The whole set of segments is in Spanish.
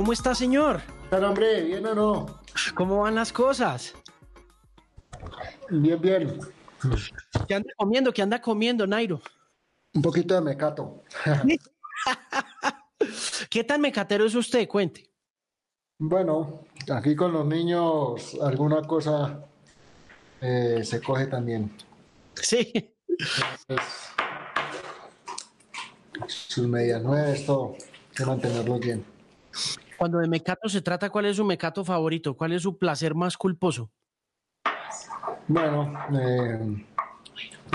¿Cómo está, señor? Pero hombre, ¿bien o no? ¿Cómo van las cosas? Bien, bien. ¿Qué anda comiendo? ¿Qué anda comiendo, Nairo? Un poquito de mecato. ¿Qué tan mecatero es usted? Cuente. Bueno, aquí con los niños alguna cosa eh, se coge también. Sí. Entonces, sus medias nuevas, todo. Hay que mantenerlos bien. Cuando de mecato se trata, ¿cuál es su mecato favorito? ¿Cuál es su placer más culposo? Bueno, eh,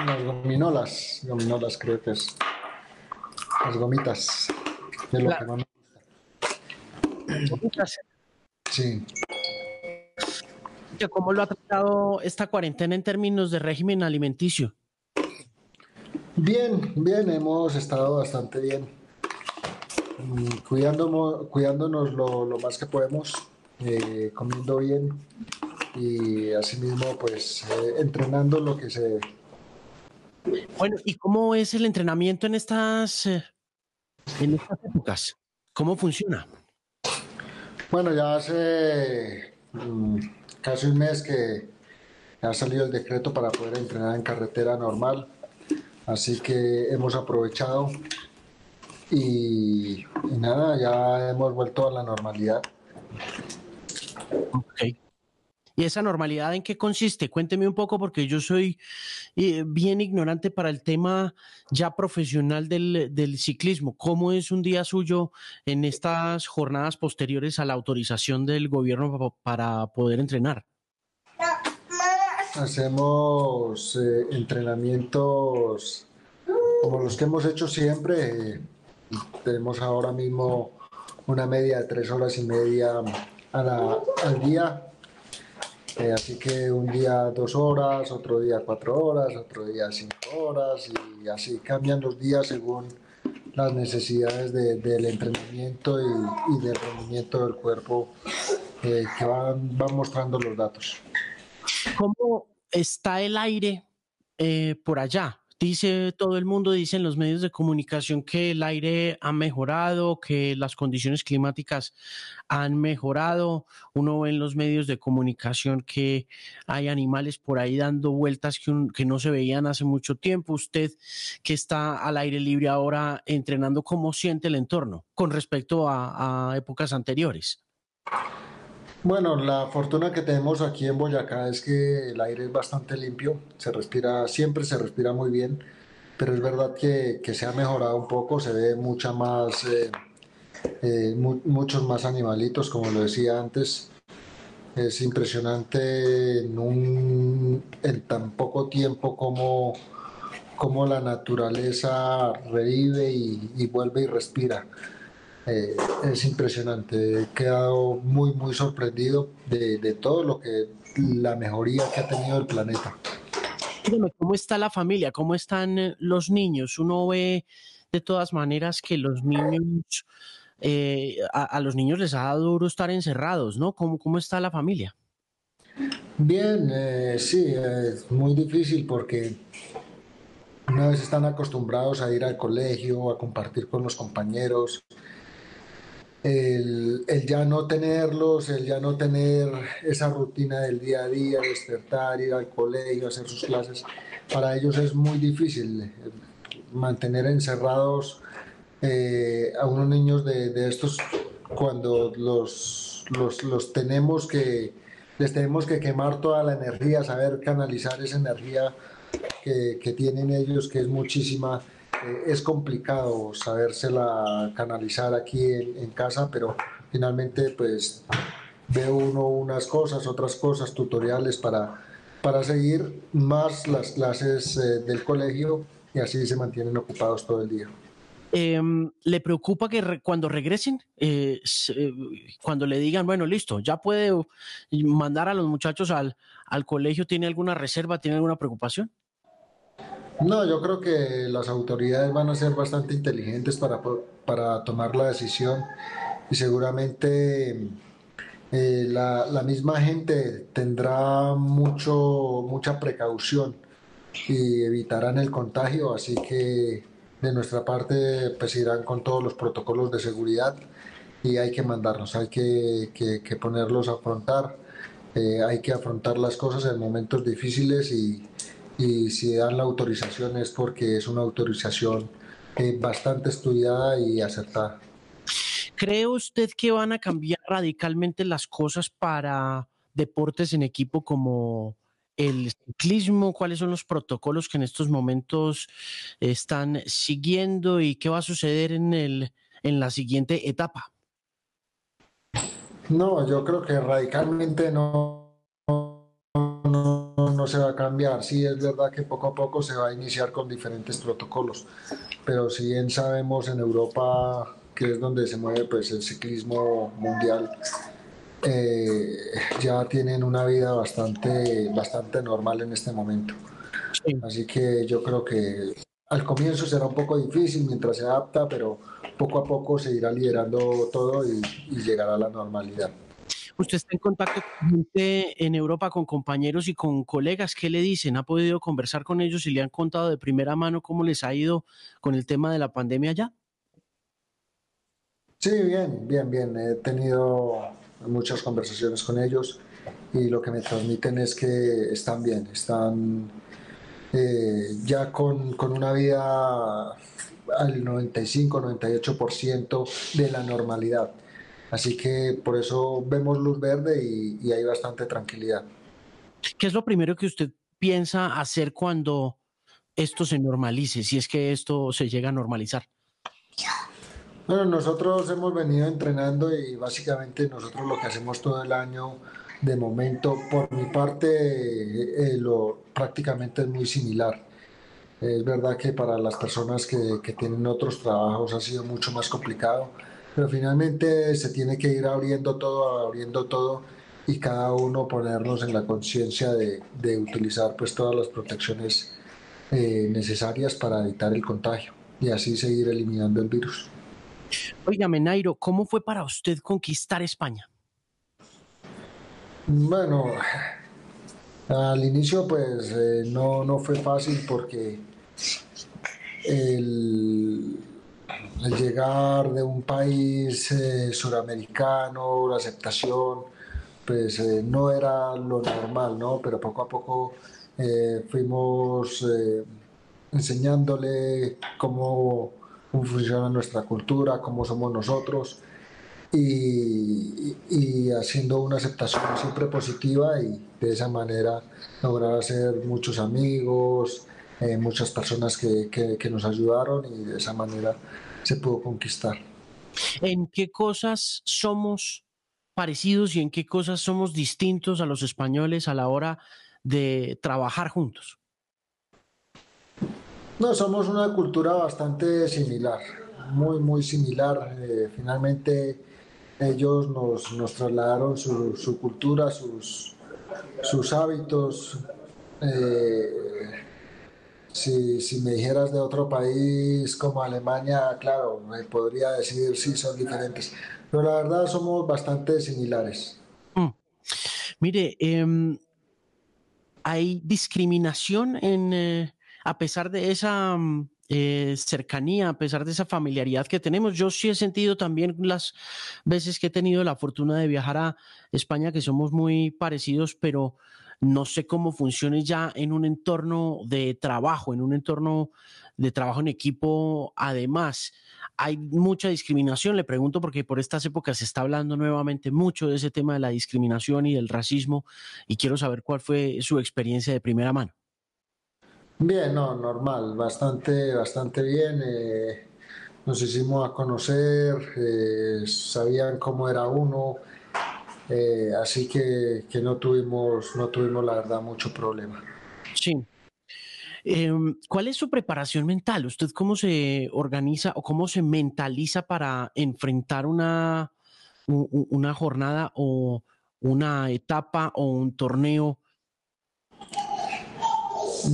las gominolas, gominolas creo que es. Las gomitas. Es lo La- que más me- Un placer. Sí. ¿Cómo lo ha tratado esta cuarentena en términos de régimen alimenticio? Bien, bien, hemos estado bastante bien. Cuidándonos, cuidándonos lo, lo más que podemos, eh, comiendo bien y asimismo pues eh, entrenando lo que se debe. Bueno, ¿y cómo es el entrenamiento en estas, eh, en estas épocas? ¿Cómo funciona? Bueno, ya hace mm, casi un mes que ha salido el decreto para poder entrenar en carretera normal, así que hemos aprovechado y, y nada, ya hemos vuelto a la normalidad. Ok. ¿Y esa normalidad en qué consiste? Cuénteme un poco porque yo soy eh, bien ignorante para el tema ya profesional del, del ciclismo. ¿Cómo es un día suyo en estas jornadas posteriores a la autorización del gobierno pa- para poder entrenar? Hacemos eh, entrenamientos como los que hemos hecho siempre. Tenemos ahora mismo una media de tres horas y media a la- al día. Eh, así que un día dos horas, otro día cuatro horas, otro día cinco horas y así cambian los días según las necesidades de- del entrenamiento y, y del rendimiento del cuerpo eh, que van, van mostrando los datos. ¿Cómo está el aire eh, por allá? Dice todo el mundo, dicen los medios de comunicación que el aire ha mejorado, que las condiciones climáticas han mejorado. Uno ve en los medios de comunicación que hay animales por ahí dando vueltas que, no se veían hace mucho tiempo. Usted que está al aire libre ahora entrenando, ¿cómo siente el entorno con respecto a, a épocas anteriores? Bueno, la fortuna que tenemos aquí en Boyacá es que el aire es bastante limpio, se respira, siempre se respira muy bien, pero es verdad que, que se ha mejorado un poco, se ve mucha más, eh, eh, mu- muchos más animalitos, como lo decía antes. Es impresionante en, tan poco tiempo como, como la naturaleza revive y vuelve y respira. Eh, es impresionante, he quedado muy, muy sorprendido de, de todo lo que, la mejoría que ha tenido el planeta. Dígame, ¿cómo está la familia? ¿Cómo están eh, los niños? Uno ve de todas maneras que los niños, eh, a, a los niños les ha dado duro estar encerrados, ¿no? ¿Cómo, cómo está la familia? Bien, eh, sí, es muy difícil porque una vez están acostumbrados a ir al colegio, a compartir con los compañeros, el, el ya no tenerlos, el ya no tener esa rutina del día a día, despertar, ir al colegio, hacer sus clases, para ellos es muy difícil eh, mantener encerrados eh, a unos niños de, de estos cuando los, los, los tenemos que, les tenemos que quemar toda la energía, saber canalizar esa energía que, que tienen ellos, que es muchísima. Eh, es complicado sabérsela canalizar aquí en, en casa, pero finalmente pues ve uno unas cosas, otras cosas, tutoriales para, para seguir más las clases eh, del colegio y así se mantienen ocupados todo el día. Em, ¿Le preocupa que re- cuando regresen, eh, eh, cuando le digan, bueno, listo, ya puede mandar a los muchachos al, al colegio, ¿tiene alguna reserva, tiene alguna preocupación? No, yo creo que las autoridades van a ser bastante inteligentes para, para tomar la decisión y seguramente eh, la, la misma gente tendrá mucho, mucha precaución y evitarán el contagio, así que de nuestra parte pues irán con todos los protocolos de seguridad y hay que mandarnos, hay que, que, ponerlos a afrontar, eh, hay que afrontar las cosas en momentos difíciles y, y si dan la autorización es porque es una autorización eh, bastante estudiada y acertada. ¿Cree usted que van a cambiar radicalmente las cosas para deportes en equipo como el ciclismo? ¿Cuáles son los protocolos que en estos momentos están siguiendo y qué va a suceder en, el, en la siguiente etapa? No, yo creo que radicalmente no, no, se va a cambiar. Sí, es verdad que poco a poco se va a iniciar con diferentes protocolos, pero si bien sabemos en Europa que es donde se mueve pues el ciclismo mundial, eh, ya tienen una vida bastante, bastante normal en este momento. Así que yo creo que al comienzo será un poco difícil mientras se adapta, pero poco a poco se irá liderando todo y, y llegará a la normalidad. Usted está en contacto con gente en Europa, con compañeros y con colegas. ¿Qué le dicen? ¿Ha podido conversar con ellos y le han contado de primera mano cómo les ha ido con el tema de la pandemia allá? Sí, bien, bien, bien. He tenido muchas conversaciones con ellos y lo que me transmiten es que están bien, están eh, ya con, con, una vida al 95-98% de la normalidad. Así que por eso vemos luz verde y, y hay bastante tranquilidad. ¿Qué es lo primero que usted piensa hacer cuando esto se normalice, si es que esto se llega a normalizar? Bueno, nosotros hemos venido entrenando y básicamente nosotros lo que hacemos todo el año, de momento, por mi parte, eh, lo prácticamente es muy similar. Es verdad que para las personas que, que tienen otros trabajos ha sido mucho más complicado, pero finalmente se tiene que ir abriendo todo, abriendo todo y cada uno ponernos en la conciencia de, de, utilizar pues todas las protecciones eh, necesarias para evitar el contagio y así seguir eliminando el virus. Oígame, Nairo, ¿cómo fue para usted conquistar España? Bueno, al inicio pues eh, no, no fue fácil porque el, llegar de un país eh, suramericano, la aceptación, pues eh, no era lo normal, ¿no? Pero poco a poco fuimos enseñándole cómo cómo funciona nuestra cultura, cómo somos nosotros y, y, haciendo una aceptación siempre positiva y de esa manera lograr hacer muchos amigos, eh, muchas personas que, que, que nos ayudaron y de esa manera se pudo conquistar. ¿En qué cosas somos parecidos y en qué cosas somos distintos a los españoles a la hora de trabajar juntos? No, somos una cultura bastante similar, muy, muy similar. Eh, finalmente ellos nos, nos trasladaron su, su, cultura, sus, sus hábitos. Eh, si, si, me dijeras de otro país como Alemania, claro, me podría decir sí, son diferentes. Pero la verdad somos bastante similares. Mm. Mire, eh, hay discriminación en... Eh a pesar de esa mm, eh, cercanía, a pesar de esa familiaridad que tenemos, yo sí he sentido también las veces que he tenido la fortuna de viajar a España que somos muy parecidos, pero no sé cómo funcione ya en un entorno de trabajo, en un entorno de trabajo en equipo. Además, hay mucha discriminación, le pregunto porque por estas épocas se está hablando nuevamente mucho de ese tema de la discriminación y del racismo y quiero saber cuál fue su experiencia de primera mano. Bien, no, normal, bastante, bastante bien. Eh, nos hicimos a conocer, eh, sabían cómo era uno, eh, así que, que, no tuvimos, no tuvimos la verdad mucho problema. Sí. Em, ¿Cuál es su preparación mental? ¿Usted cómo se organiza o cómo se mentaliza para enfrentar una, una jornada o una etapa o un torneo?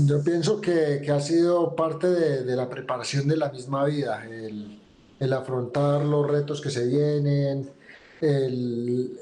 Yo pienso que, que ha sido parte de, de, la preparación de la misma vida, el, el, afrontar los retos que se vienen, el,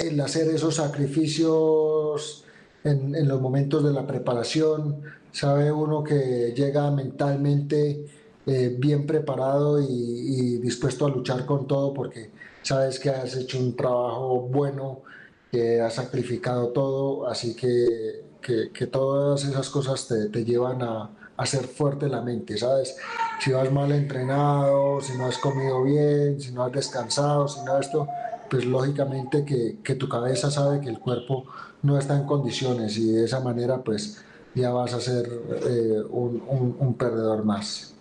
el hacer esos sacrificios en, los momentos de la preparación. Sabe uno que llega mentalmente eh, bien preparado y, dispuesto a luchar con todo porque sabes que has hecho un trabajo bueno, que has sacrificado todo, así que, que, todas esas cosas te, te llevan a, ser fuerte la mente, ¿sabes? Si vas mal entrenado, si no has comido bien, si no has descansado, si no esto, pues lógicamente que, que tu cabeza sabe que el cuerpo no está en condiciones y de esa manera pues ya vas a ser eh, un, perdedor más.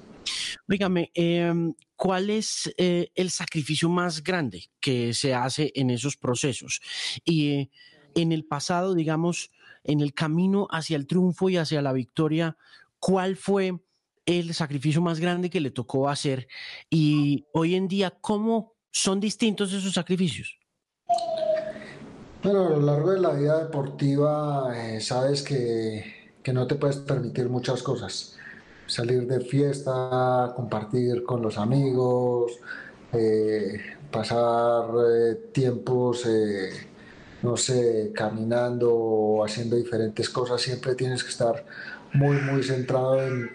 Dígame, em, ¿cuál es eh, el sacrificio más grande que se hace en esos procesos? Y eh, en el pasado, digamos, en el camino hacia el triunfo y hacia la victoria, ¿cuál fue el sacrificio más grande que le tocó hacer? Y hoy en día, ¿cómo son distintos esos sacrificios? Bueno, a lo largo de la vida deportiva eh, sabes que, que no te puedes permitir muchas cosas salir de fiesta, compartir con los amigos, eh, pasar eh, tiempos, no sé, caminando o haciendo diferentes cosas, siempre tienes que estar muy, muy centrado en,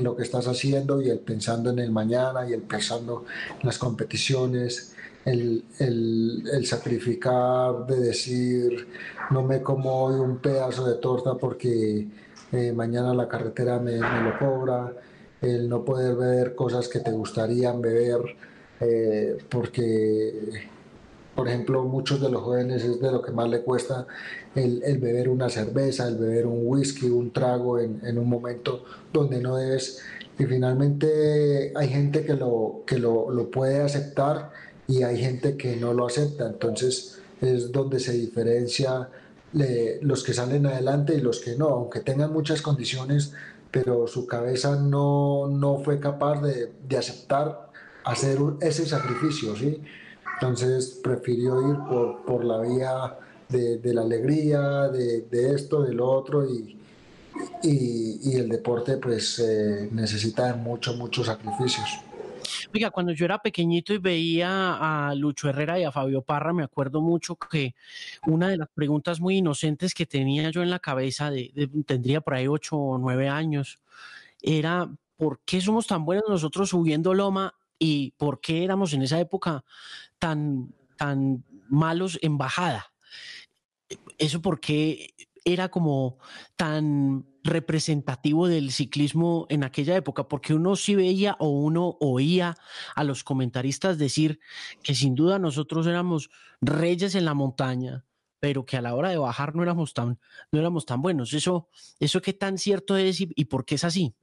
lo que estás haciendo y el pensando en el mañana y el pensando en las competiciones. El, el, sacrificar de decir no me como hoy un pedazo de torta porque eh, mañana la carretera me, lo cobra, el no poder beber cosas que te gustarían beber, eh, porque, por ejemplo, muchos de los jóvenes es de lo que más le cuesta el, beber una cerveza, el beber un whisky, un trago en, un momento donde no debes. Y finalmente hay gente que lo, que lo, lo puede aceptar y hay gente que no lo acepta. Entonces es donde se diferencia los que salen adelante y los que no, aunque tengan muchas condiciones, pero su cabeza no, no fue capaz de, de aceptar hacer ese sacrificio, ¿sí? Entonces prefirió ir por, por la vía de, de la alegría, de, de, esto, de lo otro, y, y, y el deporte pues eh, necesita mucho, muchos sacrificios. Oiga, cuando yo era pequeñito y veía a Lucho Herrera y a Fabio Parra, me acuerdo mucho que una de las preguntas muy inocentes que tenía yo en la cabeza, de, tendría por ahí ocho o nueve años, era ¿por qué somos tan buenos nosotros subiendo loma y por qué éramos en esa época tan, tan malos en bajada? Eso porque era como tan representativo del ciclismo en aquella época, porque uno sí veía o uno oía a los comentaristas decir que sin duda nosotros éramos reyes en la montaña, pero que a la hora de bajar no éramos tan, no éramos tan buenos. Eso, eso qué tan cierto es y, y por qué es así.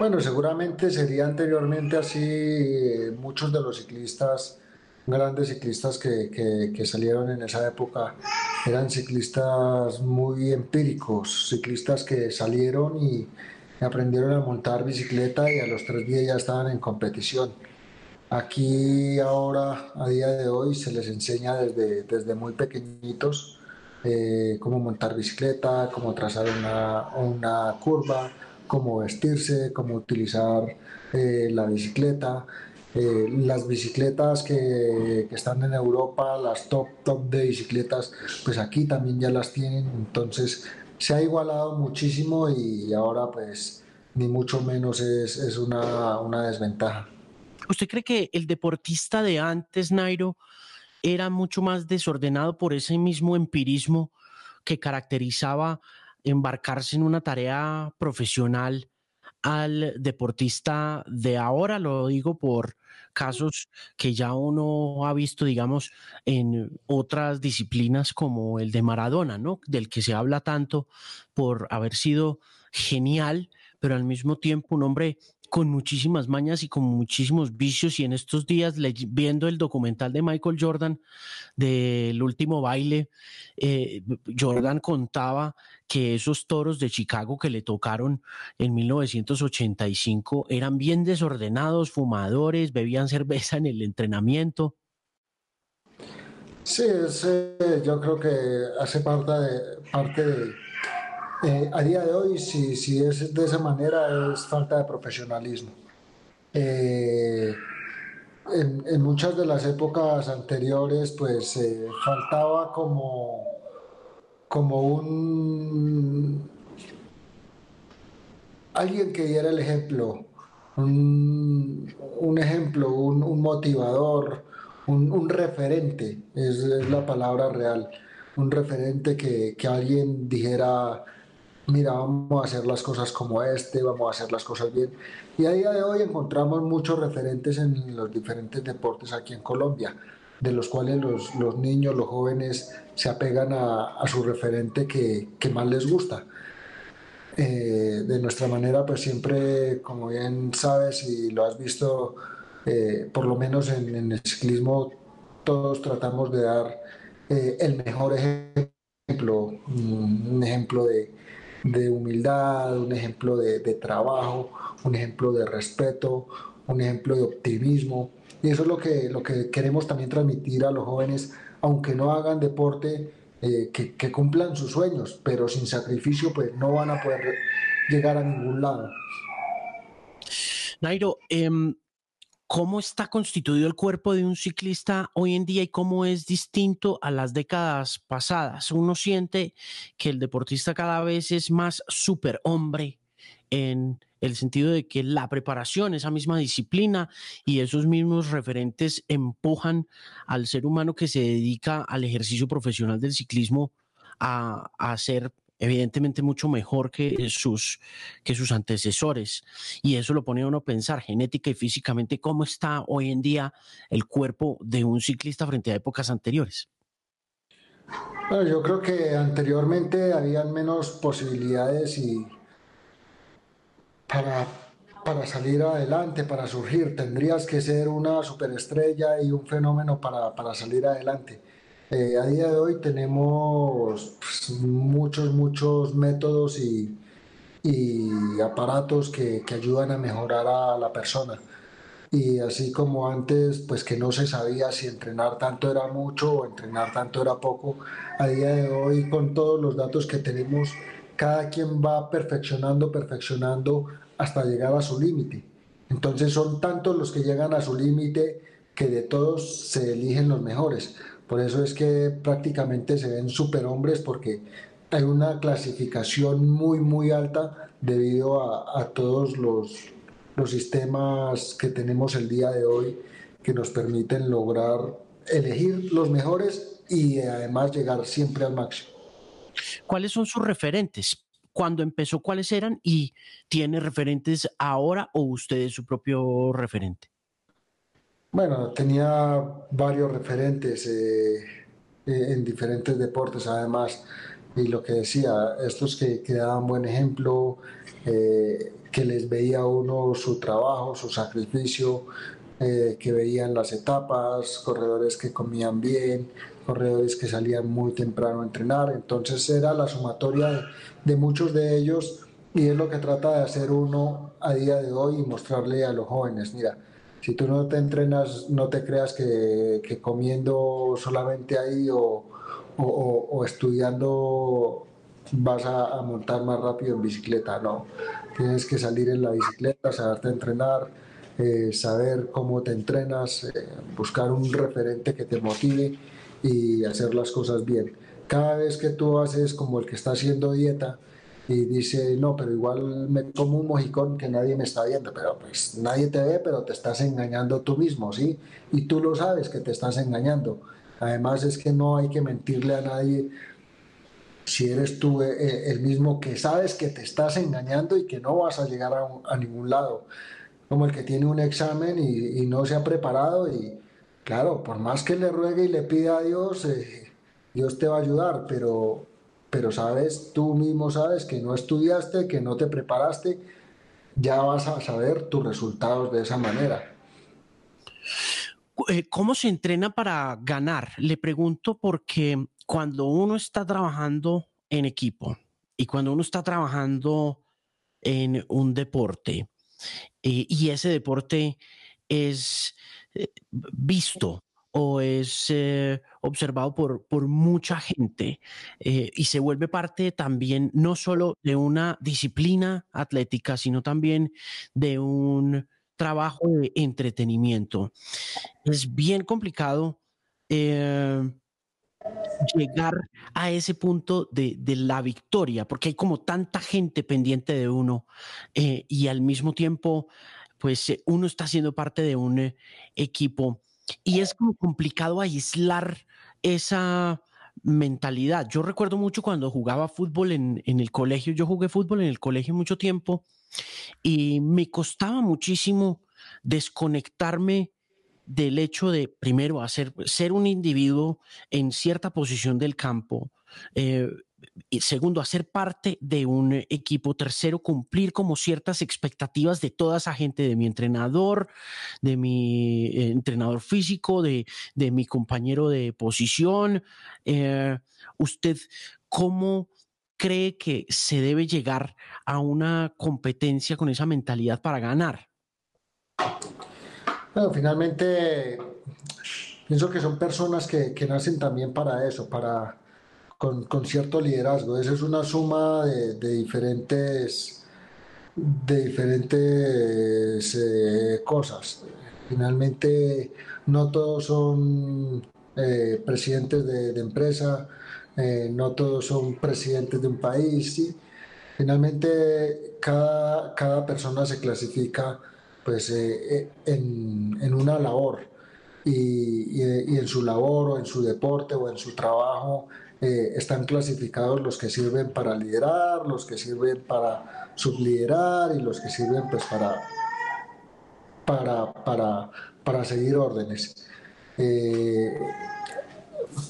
Bueno, seguramente sería anteriormente así. Muchos de los ciclistas grandes ciclistas que, que, salieron en esa época eran ciclistas muy empíricos, ciclistas que salieron y aprendieron a montar bicicleta y a los tres días ya estaban en competición. Aquí ahora, a día de hoy, se les enseña desde, desde muy pequeñitos eh, cómo montar bicicleta, cómo trazar una, una, curva, cómo vestirse, cómo utilizar eh, la bicicleta. Eh, las bicicletas que, que, están en Europa, las top, top de bicicletas, pues aquí también ya las tienen, entonces se ha igualado muchísimo y ahora pues ni mucho menos es, es una, una desventaja. ¿Usted cree que el deportista de antes, Nairo, era mucho más desordenado por ese mismo empirismo que caracterizaba embarcarse en una tarea profesional al deportista de ahora? Lo digo por casos que ya uno ha visto, digamos, en otras disciplinas como el de Maradona, ¿no? Del que se habla tanto por haber sido genial, pero al mismo tiempo un hombre con muchísimas mañas y con muchísimos vicios y en estos días viendo el documental de Michael Jordan del último baile, eh, Jordan contaba que esos toros de Chicago que le tocaron en 1985 eran bien desordenados, fumadores, bebían cerveza en el entrenamiento. Sí, yo creo que hace parte de, parte de eh, a día de hoy, si, si, es de esa manera, es falta de profesionalismo. Eh, en, muchas de las épocas anteriores, pues eh, faltaba como, como un alguien que diera el ejemplo, un, ejemplo, un, motivador, un, referente, es, la palabra real, un referente que, que alguien dijera, mira, vamos a hacer las cosas como este, vamos a hacer las cosas bien. Y a día de hoy encontramos muchos referentes en los diferentes deportes aquí en Colombia, de los cuales los, los niños, los jóvenes se apegan a, a su referente que, que, más les gusta. Eh, de nuestra manera, pues siempre, como bien sabes y lo has visto, eh, por lo menos en, en, el ciclismo, todos tratamos de dar eh, el mejor ejemplo, un ejemplo de, de humildad, un ejemplo de, trabajo, un ejemplo de respeto, un ejemplo de optimismo. Y eso es lo que, lo que queremos también transmitir a los jóvenes, aunque no hagan deporte, eh, que, cumplan sus sueños, pero sin sacrificio pues no van a poder llegar a ningún lado. Nairo, em, ¿Cómo está constituido el cuerpo de un ciclista hoy en día y cómo es distinto a las décadas pasadas? Uno siente que el deportista cada vez es más superhombre en el sentido de que la preparación, esa misma disciplina y esos mismos referentes empujan al ser humano que se dedica al ejercicio profesional del ciclismo a, a ser evidentemente mucho mejor que sus, que sus antecesores. Y eso lo pone a uno a pensar genética y físicamente cómo está hoy en día el cuerpo de un ciclista frente a épocas anteriores. Bueno, yo creo que anteriormente habían menos posibilidades y para, para salir adelante, para surgir, tendrías que ser una superestrella y un fenómeno para, para salir adelante eh, a día de hoy tenemos pues, muchos, muchos métodos y, aparatos que, ayudan a mejorar a la persona. Y así como antes, pues que no se sabía si entrenar tanto era mucho o entrenar tanto era poco, a día de hoy con todos los datos que tenemos, cada quien va perfeccionando, perfeccionando hasta llegar a su límite. Entonces son tantos los que llegan a su límite que de todos se eligen los mejores. Por eso es que prácticamente se ven superhombres porque hay una clasificación muy, muy alta debido a, todos los, los sistemas que tenemos el día de hoy que nos permiten lograr elegir los mejores y además llegar siempre al máximo. ¿Cuáles son sus referentes? ¿Cuándo empezó, cuáles eran? ¿Y tiene referentes ahora o usted es su propio referente? Bueno, tenía varios referentes eh, eh, en diferentes deportes además. Y lo que decía, estos que, que daban buen ejemplo, eh, que les veía uno su trabajo, su sacrificio, que veían las etapas, corredores que comían bien, corredores que salían muy temprano a entrenar. Entonces era la sumatoria de, de muchos de ellos y es lo que trata de hacer uno a día de hoy y mostrarle a los jóvenes, mira, si tú no te entrenas, no te creas que, comiendo solamente ahí o, estudiando vas a, montar más rápido en bicicleta, no. Tienes que salir en la bicicleta, saberte entrenar, eh, saber cómo te entrenas, eh, buscar un referente que te motive y hacer las cosas bien. Cada vez que tú haces como el que está haciendo dieta, y dice, no, pero igual me como un mojicón que nadie me está viendo, pero pues nadie te ve, pero te estás engañando tú mismo, ¿sí? Y tú lo sabes que te estás engañando. Además es que no hay que mentirle a nadie si eres tú eh, eh, el mismo que sabes que te estás engañando y que no vas a llegar a, ningún lado. Como el que tiene un examen y, no se ha preparado y claro, por más que le ruegue y le pida a Dios, eh, Dios te va a ayudar, pero pero sabes, tú mismo sabes que no estudiaste, que no te preparaste, ya vas a saber tus resultados de esa manera. Eh, ¿Cómo se entrena para ganar? Le pregunto porque cuando uno está trabajando en equipo y cuando uno está trabajando en un deporte eh, y ese deporte es eh, visto o es eh, observado por, por, mucha gente eh, y se vuelve parte también no solo de una disciplina atlética, sino también de un trabajo de entretenimiento. Es bien complicado eh, llegar a ese punto de, de, la victoria, porque hay como tanta gente pendiente de uno y al mismo tiempo pues uno está siendo parte de un equipo y es como complicado aislar esa mentalidad. Yo recuerdo mucho cuando jugaba fútbol en, en, el colegio, yo jugué fútbol en el colegio mucho tiempo y me costaba muchísimo desconectarme del hecho de, primero, hacer, ser un individuo en cierta posición del campo, eh, y segundo, hacer parte de un equipo. Tercero, cumplir como ciertas expectativas de toda esa gente, de mi entrenador, de mi eh, entrenador físico, de, de, mi compañero de posición. Eh, ¿Usted cómo cree que se debe llegar a una competencia con esa mentalidad para ganar? Bueno, finalmente pienso que son personas que, que nacen también para eso, para con, con, cierto liderazgo. Esa es una suma de, de diferentes de diferentes eh, cosas. Finalmente, no todos son eh, presidentes de, de empresa, eh, no todos son presidentes de un país. ¿sí? Finalmente, cada, cada persona se clasifica pues, eh, eh, en, en, una labor y, y, y, en su labor o en su deporte o en su trabajo eh, están clasificados los que sirven para liderar, los que sirven para subliderar y los que sirven pues para, para, para, para seguir órdenes. Eh,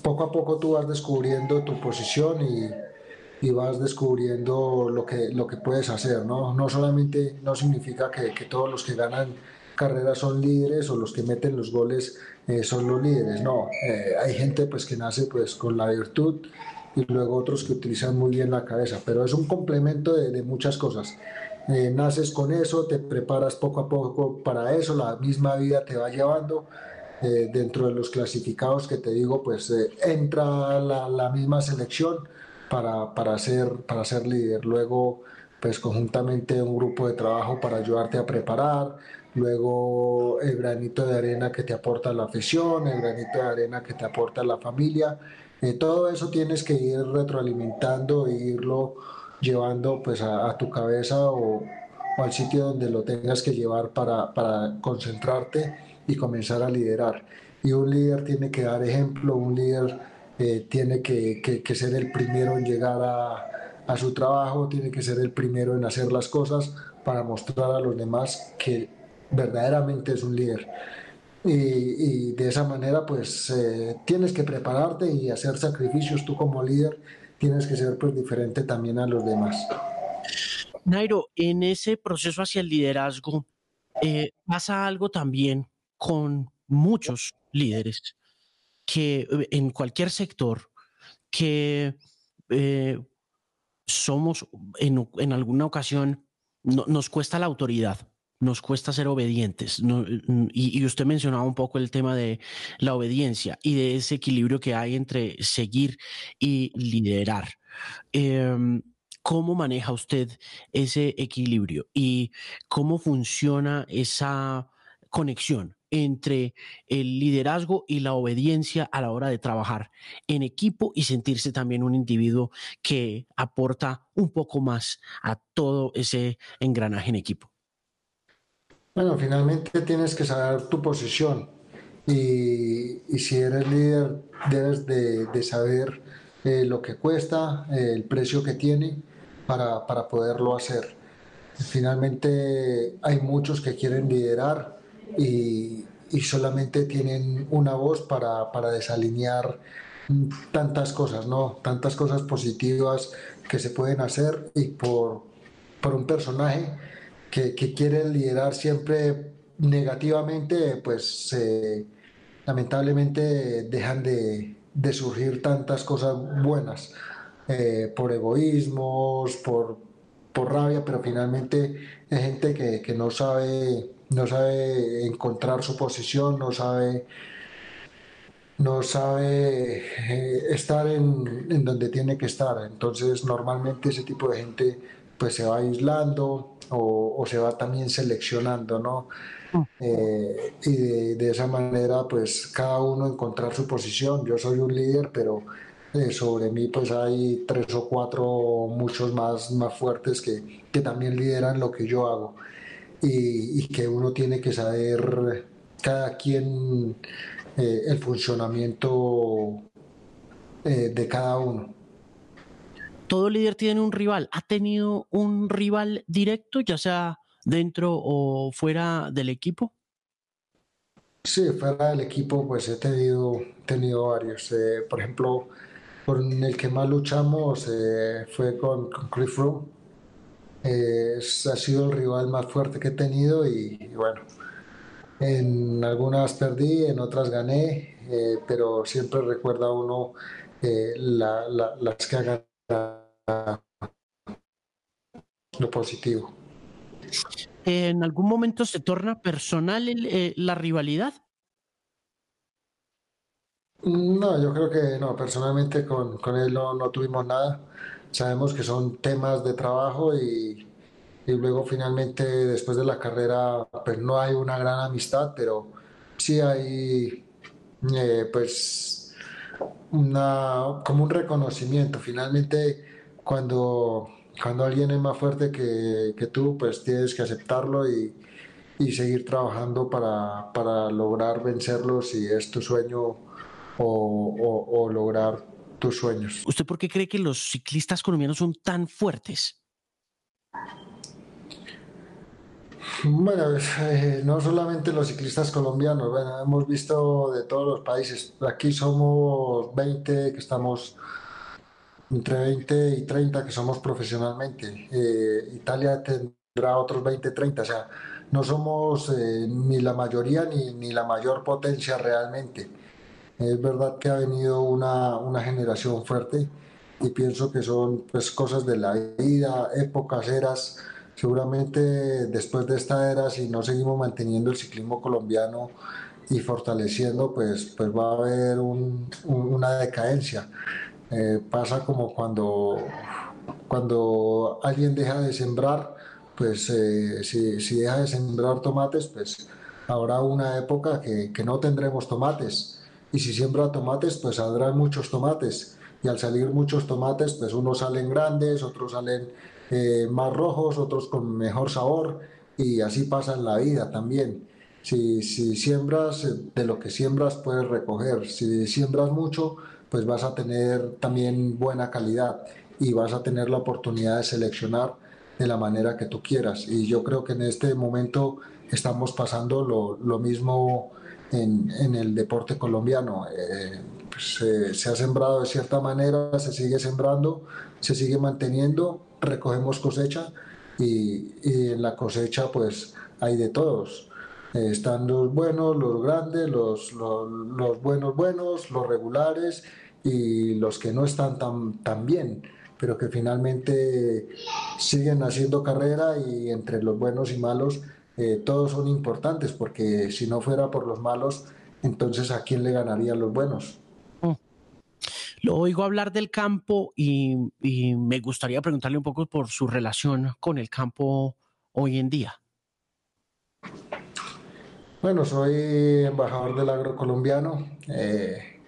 poco a poco tú vas descubriendo tu posición y, y vas descubriendo lo que, lo que puedes hacer, ¿no? No solamente, no significa que, que todos los que ganan carreras son líderes o los que meten los goles eh, son los líderes, no, eh, hay gente pues que nace pues con la virtud y luego otros que utilizan muy bien la cabeza, pero es un complemento de, muchas cosas. Eh, naces con eso, te preparas poco a poco para eso, la misma vida te va llevando. Dentro de los clasificados que te digo, pues entra la, la, misma selección para, para, ser, para ser líder. Luego, pues conjuntamente un grupo de trabajo para ayudarte a preparar. Luego el granito de arena que te aporta la afición, el granito de arena que te aporta la familia. Eh, todo eso tienes que ir retroalimentando e irlo llevando pues a, a tu cabeza o, o, al sitio donde lo tengas que llevar para, para concentrarte y comenzar a liderar. Y un líder tiene que dar ejemplo, un líder eh, tiene que, que, que, ser el primero en llegar a, a, su trabajo, tiene que ser el primero en hacer las cosas para mostrar a los demás que verdaderamente es un líder. Y, de esa manera pues eh, tienes que prepararte y hacer sacrificios tú como líder, tienes que ser pues diferente también a los demás. Nairo, en ese proceso hacia el liderazgo eh, pasa algo también con muchos líderes que eh, en cualquier sector que somos en, en, alguna ocasión no, nos cuesta la autoridad, nos cuesta ser obedientes. Y, usted mencionaba un poco el tema de la obediencia y de ese equilibrio que hay entre seguir y liderar. Eh, ¿Cómo maneja usted ese equilibrio y cómo funciona esa conexión entre el liderazgo y la obediencia a la hora de trabajar en equipo y sentirse también un individuo que aporta un poco más a todo ese engranaje en equipo. Bueno, finalmente tienes que saber tu posición y, y si eres líder debes de, de saber eh, lo que cuesta, eh, el precio que tiene para, para poderlo hacer. Finalmente hay muchos que quieren liderar, y, y solamente tienen una voz para, para, desalinear tantas cosas, ¿no? Tantas cosas positivas que se pueden hacer y por, por un personaje que, que, quiere liderar siempre negativamente, pues lamentablemente dejan de, surgir tantas cosas buenas eh, por egoísmos, por, por rabia, pero finalmente hay gente que, que no sabe no sabe encontrar su posición, no sabe, no sabe eh, estar en, en, donde tiene que estar. Entonces normalmente ese tipo de gente pues se va aislando o, o se va también seleccionando, ¿no? Eh, y de, de, esa manera pues cada uno encontrar su posición. Yo soy un líder, pero eh, sobre mí pues hay tres o cuatro, muchos más, más fuertes que, que también lideran lo que yo hago. y, que uno tiene que saber cada quien eh, el funcionamiento de cada uno. Todo líder tiene un rival. ¿Ha tenido un rival directo, ya sea dentro o fuera del equipo? Sí, fuera del equipo, pues he tenido, tenido varios. Eh, por ejemplo, con el que más luchamos fue con, con Chris Froome ha sido el rival más fuerte que he tenido y, bueno, en algunas perdí, en otras gané, eh, pero siempre recuerda uno eh, las que lo positivo. ¿En algún momento se torna personal eh, la rivalidad? No, yo creo que no, personalmente con, con él no, no tuvimos nada sabemos que son temas de trabajo y, y luego finalmente después de la carrera pues no hay una gran amistad, pero sí hay eh, pues una, como un reconocimiento. Finalmente cuando, cuando alguien es más fuerte que, que tú pues tienes que aceptarlo y, y seguir trabajando para, para, lograr vencerlo si es tu sueño o, o, o lograr tus sueños. ¿Usted por qué cree que los ciclistas colombianos son tan fuertes? Bueno, eh, no solamente los ciclistas colombianos, bueno, hemos visto de todos los países. Aquí somos 20 que estamos entre 20 y 30 que somos profesionalmente. Eh, Italia tendrá otros 20, 30, o sea, no somos eh, ni la mayoría ni, ni la mayor potencia realmente. Es verdad que ha venido una, una generación fuerte y pienso que son pues, cosas de la vida, épocas, eras. Seguramente después de esta era, si no seguimos manteniendo el ciclismo colombiano y fortaleciendo, pues, pues va a haber un, una decadencia. Eh, pasa como cuando, cuando alguien deja de sembrar, pues eh, si, si, deja de sembrar tomates, pues habrá una época que, que no tendremos tomates y si siembra tomates, pues saldrán muchos tomates. Y al salir muchos tomates, pues unos salen grandes, otros salen eh, más rojos, otros con mejor sabor, y así pasa en la vida también. Si, si siembras, eh, de lo que siembras puedes recoger. Si siembras mucho, pues vas a tener también buena calidad y vas a tener la oportunidad de seleccionar de la manera que tú quieras. Y yo creo que en este momento estamos pasando lo, lo mismo en, el deporte colombiano. Eh, pues, se ha sembrado de cierta manera, se sigue sembrando, se sigue manteniendo, recogemos cosecha y, en la cosecha pues hay de todos. Eh, están los buenos, los grandes, los, los, buenos buenos, los regulares y los que no están tan, tan bien pero que finalmente siguen haciendo carrera y entre los buenos y malos eh, todos son importantes, porque si no fuera por los malos, entonces ¿a quién le ganarían los buenos? Lo oigo hablar del campo y, me gustaría preguntarle un poco por su relación con el campo hoy en día. Bueno, soy embajador del agro colombiano, eh,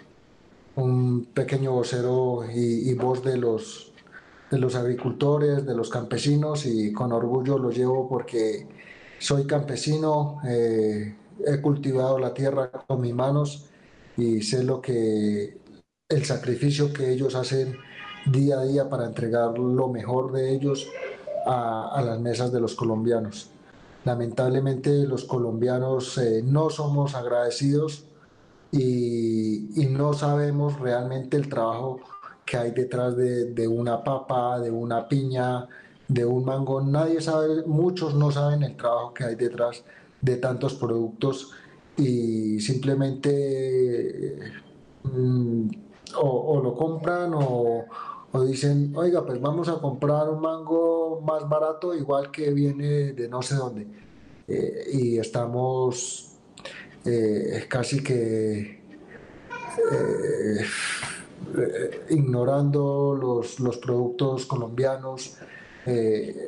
un pequeño vocero y, y, voz de los, de los agricultores, de los campesinos y con orgullo lo llevo porque soy campesino, eh, he cultivado la tierra con mis manos y sé lo que el sacrificio que ellos hacen día a día para entregar lo mejor de ellos a, las mesas de los colombianos. Lamentablemente los colombianos eh, no somos agradecidos y, no sabemos realmente el trabajo que hay detrás de, una papa, de una piña, de un mango. Nadie sabe, muchos no saben el trabajo que hay detrás de tantos productos y simplemente mm, o, lo compran o, dicen, oiga, pues vamos a comprar un mango más barato, igual que viene de no sé dónde. Eh, y estamos eh, casi que eh, ignorando los, los productos colombianos,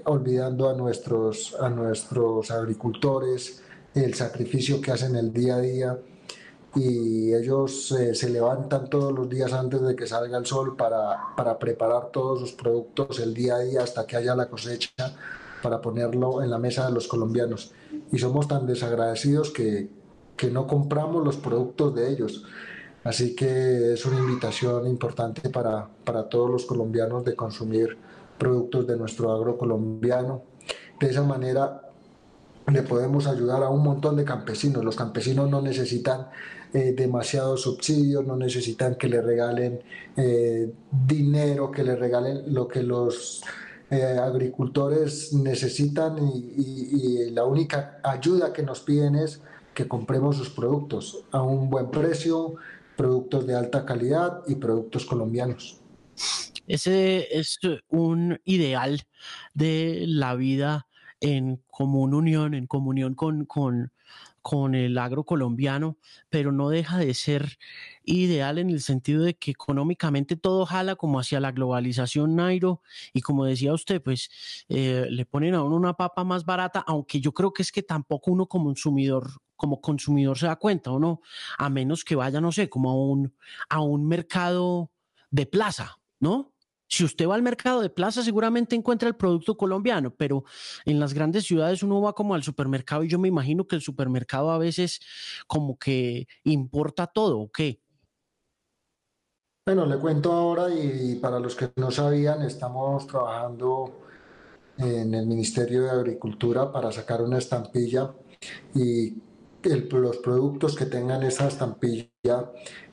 olvidando a nuestros, a nuestros agricultores, el sacrificio que hacen el día a día y ellos eh, se levantan todos los días antes de que salga el sol para, para, preparar todos los productos el día a día hasta que haya la cosecha para ponerlo en la mesa de los colombianos. Y somos tan desagradecidos que, que no compramos los productos de ellos. Así que es una invitación importante para, para todos los colombianos de consumir productos de nuestro agro colombiano. De esa manera le podemos ayudar a un montón de campesinos. Los campesinos no necesitan eh, demasiados subsidios, no necesitan que le regalen eh, dinero, que le regalen lo que los eh, agricultores necesitan y la única ayuda que nos piden es que compremos sus productos a un buen precio, productos de alta calidad y productos colombianos. Ese es un ideal de la vida en común unión, en comunión con, con, con el agro colombiano, pero no deja de ser ideal en el sentido de que económicamente todo jala como hacia la globalización, Nairo, y como decía usted, pues eh, le ponen a uno una papa más barata, aunque yo creo que es que tampoco uno como consumidor como consumidor se da cuenta o no, a menos que vaya, no sé, como a un, a un mercado de plaza, ¿no? Si usted va al mercado de plaza, seguramente encuentra el producto colombiano, pero en las grandes ciudades uno va como al supermercado y yo me imagino que el supermercado a veces como que importa todo, ¿o qué? Bueno, le cuento ahora y para los que no sabían, estamos trabajando en el Ministerio de Agricultura para sacar una estampilla y los productos que tengan esa estampilla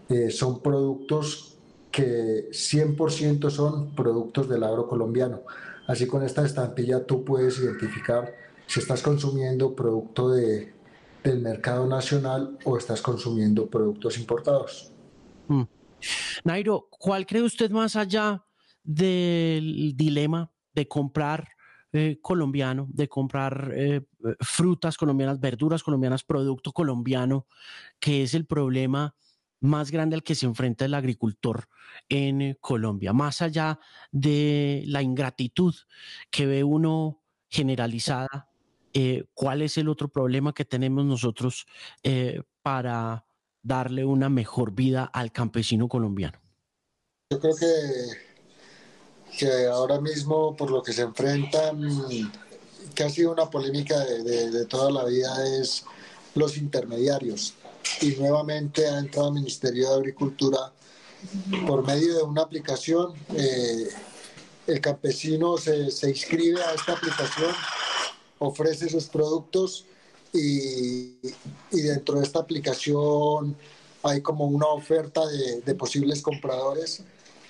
eh, son productos que 100% son productos del agro colombiano. Así con esta estampilla tú puedes identificar si estás consumiendo producto de, del mercado nacional o estás consumiendo productos importados. Mm. Nairo, ¿cuál cree usted más allá del dilema de comprar eh, colombiano, de comprar eh, frutas colombianas, verduras colombianas, producto colombiano, que es el problema más grande al que se enfrenta el agricultor en eh, Colombia, más allá de la ingratitud que ve uno generalizada, ¿cuál es el otro problema que tenemos nosotros para darle una mejor vida al campesino colombiano? Yo creo que que ahora mismo por lo que se enfrentan, que ha sido una polémica de, toda la vida, es los intermediarios. Y nuevamente ha entrado el Ministerio de Agricultura por medio de una aplicación. Eh, el campesino se, inscribe a esta aplicación, ofrece sus productos y, dentro de esta aplicación hay como una oferta de, de posibles compradores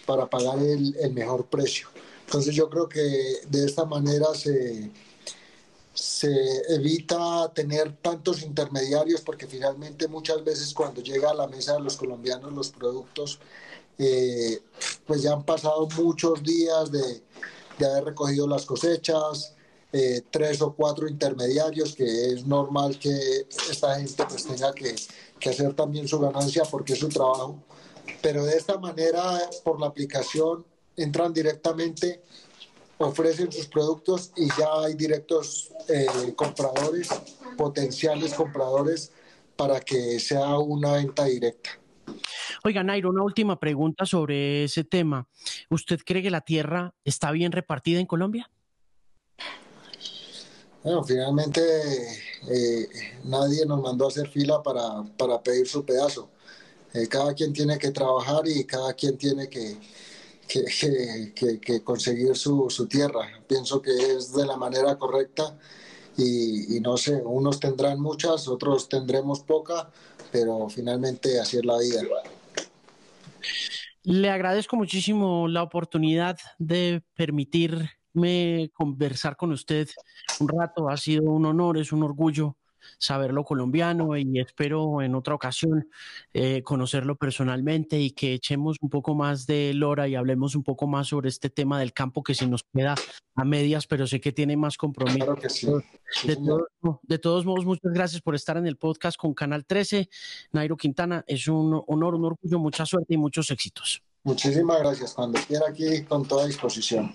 para pagar el, el, mejor precio. Entonces yo creo que de esta manera se, se evita tener tantos intermediarios porque finalmente muchas veces cuando llega a la mesa de los colombianos los productos, eh, pues ya han pasado muchos días de, de haber recogido las cosechas, eh, tres o cuatro intermediarios, que es normal que esta gente pues tenga que, que hacer también su ganancia porque es su trabajo. Pero de esta manera, por la aplicación, entran directamente, ofrecen sus productos y ya hay directos eh, compradores, potenciales compradores, para que sea una venta directa. Oiga, Nairo, una última pregunta sobre ese tema. ¿Usted cree que la tierra está bien repartida en Colombia? Bueno, finalmente eh, nadie nos mandó a hacer fila para, para pedir su pedazo. Eh, cada quien tiene que trabajar y cada quien tiene que, que, conseguir su, tierra. Pienso que es de la manera correcta y, no sé, unos tendrán muchas, otros tendremos poca, pero finalmente así es la vida. Le agradezco muchísimo la oportunidad de permitirme conversar con usted un rato. Ha sido un honor, es un orgullo saberlo colombiano y espero en otra ocasión eh, conocerlo personalmente y que echemos un poco más de lora y hablemos un poco más sobre este tema del campo que se nos queda a medias, pero sé que tiene más compromiso. de, todos modos, muchas gracias por estar en el podcast con Canal 13. Nairo Quintana, es un honor, un orgullo, mucha suerte y muchos éxitos. Muchísimas gracias. Cuando quiera aquí, con toda disposición.